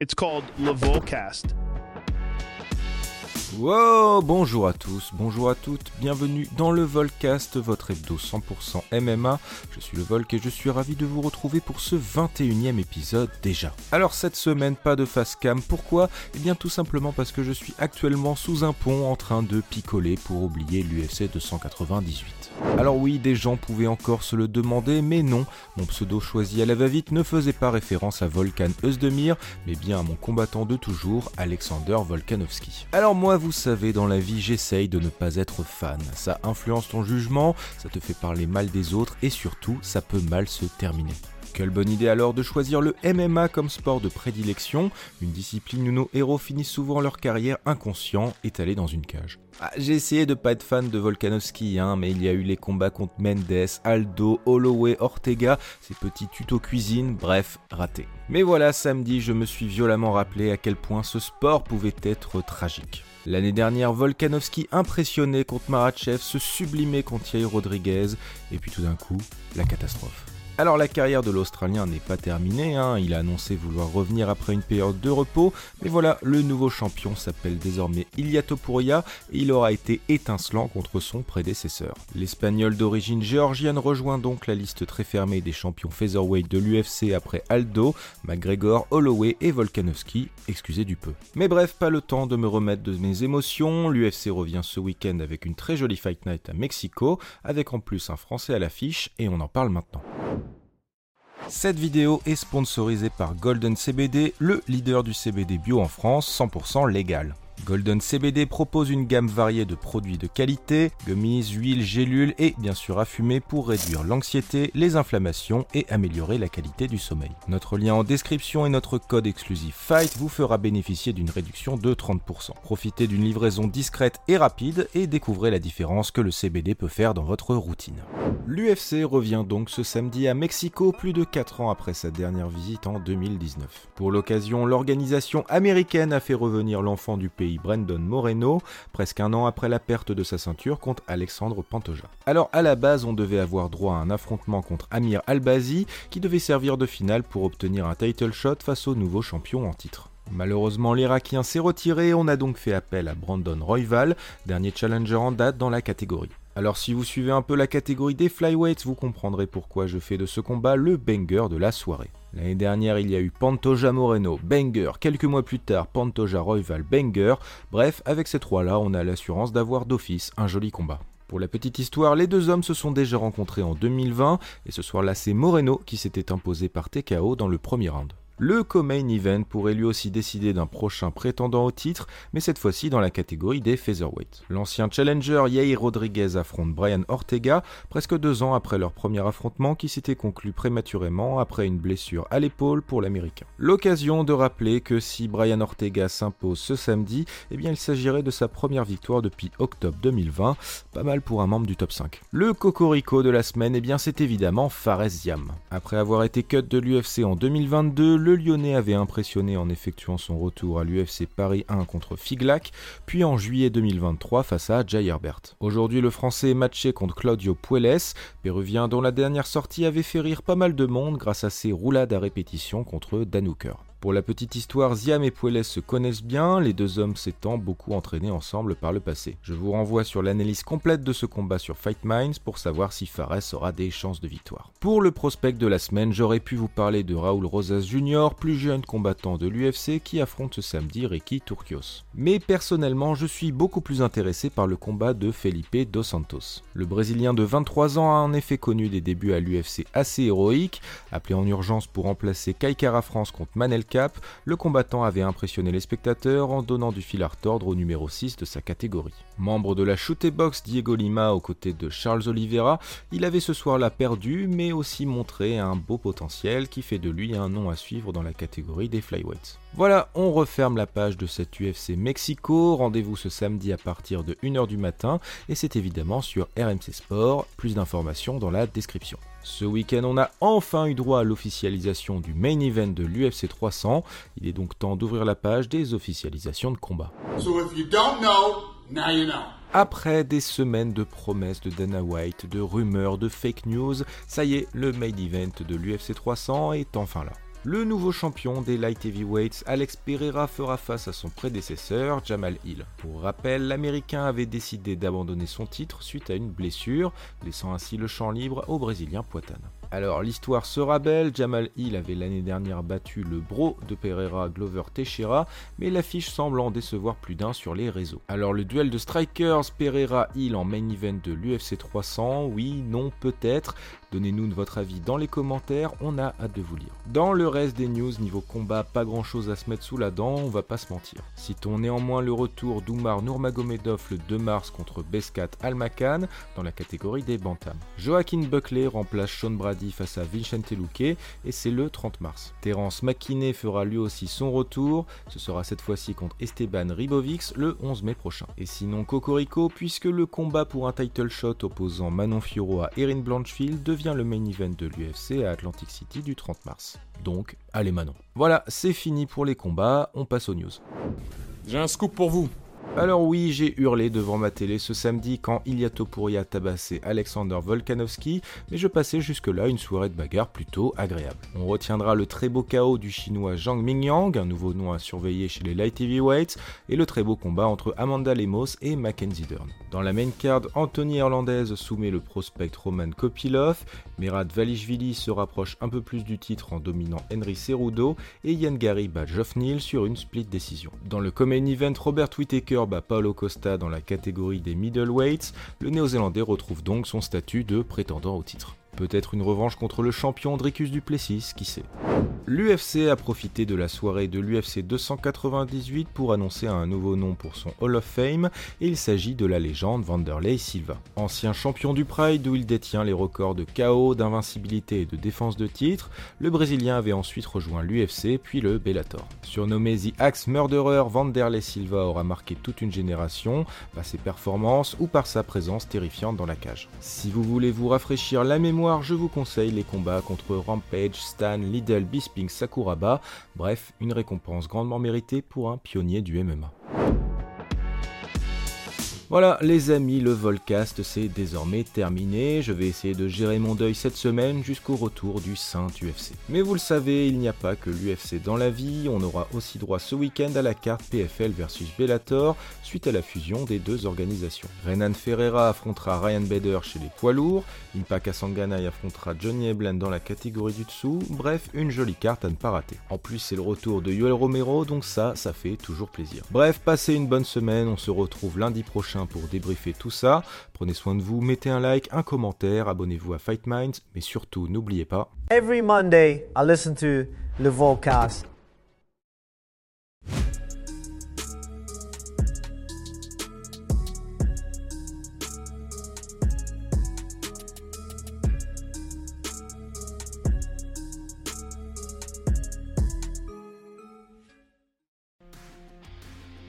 It's called Lavolcast. Wow, bonjour à tous, bonjour à toutes, bienvenue dans le Volcast, votre hebdo 100% MMA. Je suis le Volk et je suis ravi de vous retrouver pour ce 21e épisode déjà. Alors cette semaine, pas de face cam, pourquoi? Eh bien tout simplement parce que je suis actuellement sous un pont en train de picoler pour oublier l'UFC 298. Alors oui, des gens pouvaient encore se le demander, mais non, mon pseudo choisi à la va-vite ne faisait pas référence à Volkan Özdemir, mais bien à mon combattant de toujours, Alexander Volkanovski. Vous savez, dans la vie, j'essaye de ne pas être fan. Ça influence ton jugement, ça te fait parler mal des autres, et surtout, ça peut mal se terminer. Quelle bonne idée alors de choisir le MMA comme sport de prédilection, une discipline où nos héros finissent souvent leur carrière inconscients, étalés dans une cage. Ah, j'ai essayé de pas être fan de Volkanovski, hein, mais il y a eu les combats contre Mendes, Aldo, Holloway, Ortega, ces petits tutos cuisine, bref, raté. Mais voilà, samedi, je me suis violemment rappelé à quel point ce sport pouvait être tragique. L'année dernière, Volkanovski impressionné contre Marachev, se sublimait contre Thierry Rodriguez, et puis tout d'un coup, la catastrophe. Alors la carrière de l'Australien n'est pas terminée, hein. il a annoncé vouloir revenir après une période de repos, mais voilà, le nouveau champion s'appelle désormais Ilia Topuria et il aura été étincelant contre son prédécesseur. L'Espagnol d'origine géorgienne rejoint donc la liste très fermée des champions featherweight de l'UFC après Aldo, McGregor, Holloway et Volkanovski, excusez du peu. Mais bref, pas le temps de me remettre de mes émotions, l'UFC revient ce week-end avec une très jolie Fight Night à Mexico, avec en plus un Français à l'affiche, et on en parle maintenant. Cette vidéo est sponsorisée par Golden CBD, le leader du CBD bio en France, 100% légal. Golden CBD propose une gamme variée de produits de qualité, gummies, huiles, gélules et bien sûr à fumer pour réduire l'anxiété, les inflammations et améliorer la qualité du sommeil. Notre lien en description et notre code exclusif FIGHT vous fera bénéficier d'une réduction de 30%. Profitez d'une livraison discrète et rapide et découvrez la différence que le CBD peut faire dans votre routine. L'UFC revient donc ce samedi à Mexico plus de 4 ans après sa dernière visite en 2019. Pour l'occasion, l'organisation américaine a fait revenir l'enfant du pays Brandon Moreno, presque un an après la perte de sa ceinture contre Alexandre Pantoja. Alors à la base, on devait avoir droit à un affrontement contre Amir Albazi qui devait servir de finale pour obtenir un title shot face au nouveau champion en titre. Malheureusement, l'Irakien s'est retiré et on a donc fait appel à Brandon Royval, dernier challenger en date dans la catégorie. Alors si vous suivez un peu la catégorie des flyweights, vous comprendrez pourquoi je fais de ce combat le banger de la soirée. L'année dernière, il y a eu Pantoja Moreno, banger. Quelques mois plus tard, Pantoja Royval, banger. Bref, avec ces trois-là, on a l'assurance d'avoir d'office un joli combat. Pour la petite histoire, les deux hommes se sont déjà rencontrés en 2020 et ce soir-là, c'est Moreno qui s'était imposé par TKO dans le premier round. Le co-main event pourrait lui aussi décider d'un prochain prétendant au titre, mais cette fois-ci dans la catégorie des featherweight. L'ancien challenger Yair Rodriguez affronte Brian Ortega presque deux ans après leur premier affrontement qui s'était conclu prématurément après une blessure à l'épaule pour l'américain. L'occasion de rappeler que si Brian Ortega s'impose ce samedi, eh bien il s'agirait de sa première victoire depuis octobre 2020, pas mal pour un membre du top 5. Le cocorico de la semaine, eh bien c'est évidemment Fares Ziam. Après avoir été cut de l'UFC en 2022, le le Lyonnais avait impressionné en effectuant son retour à l'UFC Paris 1 contre Figlac, puis en juillet 2023 face à Jay Herbert. Aujourd'hui, le Français est matché contre Claudio Puelles, péruvien dont la dernière sortie avait fait rire pas mal de monde grâce à ses roulades à répétition contre Dan Hooker. Pour la petite histoire, Ziam et Puelles se connaissent bien, les deux hommes s'étant beaucoup entraînés ensemble par le passé. Je vous renvoie sur l'analyse complète de ce combat sur Fight Minds pour savoir si Fares aura des chances de victoire. Pour le prospect de la semaine, j'aurais pu vous parler de Raoul Rosas Jr., plus jeune combattant de l'UFC qui affronte ce samedi Ricky Turcios. Mais personnellement, je suis beaucoup plus intéressé par le combat de Felipe Dos Santos. Le Brésilien de 23 ans a en effet connu des débuts à l'UFC assez héroïques, appelé en urgence pour remplacer Kaikara France contre Manel Le combattant avait impressionné les spectateurs en donnant du fil à retordre au numéro 6 de sa catégorie. Membre de la shoot box Diego Lima aux côtés de Charles Oliveira, il avait ce soir-là perdu mais aussi montré un beau potentiel qui fait de lui un nom à suivre dans la catégorie des flyweights. Voilà, on referme la page de cette UFC Mexico, rendez-vous ce samedi à partir de 1h du matin et c'est évidemment sur RMC Sport, plus d'informations dans la description. Ce week-end, on a enfin eu droit à l'officialisation du main event de l'UFC 300. Il est donc temps d'ouvrir la page des officialisations de combat. Après des semaines de promesses de Dana White, de rumeurs, de fake news, ça y est, le main event de l'UFC 300 est enfin là. Le nouveau champion des light heavyweights, Alex Pereira, fera face à son prédécesseur, Jamal Hill. Pour rappel, l'Américain avait décidé d'abandonner son titre suite à une blessure, laissant ainsi le champ libre au Brésilien Poitane. Alors l'histoire sera belle, Jamal Hill avait l'année dernière battu le bro de Pereira Glover Teixeira, mais l'affiche semble en décevoir plus d'un sur les réseaux. Alors le duel de strikers Pereira Hill en main event de l'UFC 300, oui, non, peut-être, Donnez-nous votre avis dans les commentaires, on a hâte de vous lire. Dans le reste des news, niveau combat, pas grand chose à se mettre sous la dent, on va pas se mentir. Citons néanmoins le retour d'Oumar Nurmagomedov le 2 mars contre Beskat Almakan dans la catégorie des bantams. Joaquin Buckley remplace Sean Brady face à Vincente Luque et c'est le 30 mars. Terence McKinney fera lui aussi son retour, ce sera cette fois-ci contre Esteban Ribovics le 11 mai prochain. Et sinon Cocorico, puisque le combat pour un title shot opposant Manon Fioro à Erin Blanchfield devient le main event de l'UFC à Atlantic City du 30 mars. Donc, allez Manon. Voilà, c'est fini pour les combats, on passe aux news. J'ai un scoop pour vous. Alors oui, j'ai hurlé devant ma télé ce samedi quand Ilya Topuria tabassait Alexander Volkanovski, mais je passais jusque-là une soirée de bagarre plutôt agréable. On retiendra le très beau chaos du chinois Zhang Mingyang, un nouveau nom à surveiller chez les light heavyweights, et le très beau combat entre Amanda Lemos et Mackenzie Dern. Dans la main card, Anthony Irlandaise soumet le prospect Roman Kopilov, Merad Valishvili se rapproche un peu plus du titre en dominant Henry Cerudo, et Yann Gary bat Geoff Neal sur une split décision. Dans le Common Event, Robert Whittaker bat Paulo Costa dans la catégorie des middleweights, le néo-zélandais retrouve donc son statut de prétendant au titre. Peut-être une revanche contre le champion Dricus Duplessis, qui sait. L'UFC a profité de la soirée de l'UFC 298 pour annoncer un nouveau nom pour son Hall of Fame, et il s'agit de la légende Vanderlei Silva. Ancien champion du Pride où il détient les records de KO, d'invincibilité et de défense de titre, le Brésilien avait ensuite rejoint l'UFC puis le Bellator. Surnommé The Axe Murderer, Vanderlei Silva aura marqué toute une génération par ses performances ou par sa présence terrifiante dans la cage. Si vous voulez vous rafraîchir la mémoire, je vous conseille les combats contre Rampage, Stan, Lidl, Bisping, Sakuraba, bref, une récompense grandement méritée pour un pionnier du MMA. Voilà les amis, le Volcast c'est désormais terminé, je vais essayer de gérer mon deuil cette semaine jusqu'au retour du Saint UFC. Mais vous le savez, il n'y a pas que l'UFC dans la vie, on aura aussi droit ce week-end à la carte PFL versus Bellator suite à la fusion des deux organisations. Renan Ferreira affrontera Ryan Bader chez les poids lourds, Impaka Sanganay affrontera Johnny Eblen dans la catégorie du dessous, bref, une jolie carte à ne pas rater. En plus c'est le retour de Yoel Romero, donc ça, ça fait toujours plaisir. Bref, passez une bonne semaine, on se retrouve lundi pour débriefer tout ça. Prenez soin de vous, mettez un like, un commentaire, abonnez-vous à Fight Minds, mais surtout n'oubliez pas.